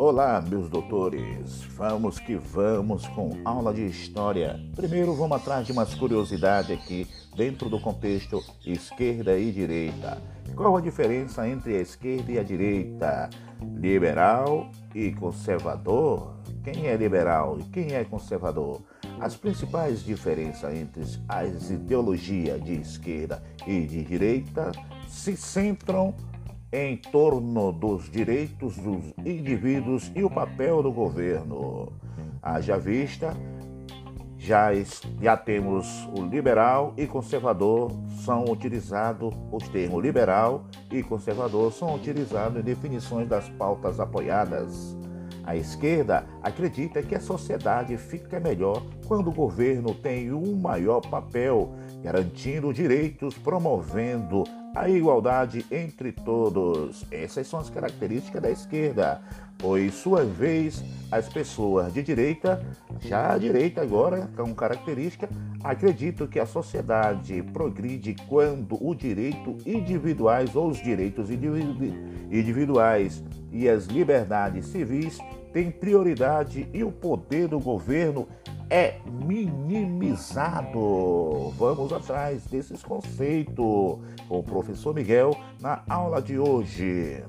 Olá, meus doutores. Vamos que vamos com aula de história. Primeiro, vamos atrás de umas curiosidades aqui dentro do contexto esquerda e direita. Qual a diferença entre a esquerda e a direita? Liberal e conservador? Quem é liberal e quem é conservador? As principais diferenças entre as ideologias de esquerda e de direita se centram em torno dos direitos dos indivíduos e o papel do governo. Haja vista, já, já temos o liberal e conservador são utilizados, os termos liberal e conservador são utilizados em definições das pautas apoiadas. A esquerda acredita que a sociedade fica melhor quando o governo tem um maior papel, garantindo direitos, promovendo a igualdade entre todos. Essas são as características da esquerda, pois, sua vez, as pessoas de direita, já a direita agora, com característica, acreditam que a sociedade progride quando o direito individuais ou os direitos individuais e as liberdades civis têm prioridade e o poder do governo é minimizado. Vamos atrás desses conceitos com o professor Miguel na aula de hoje.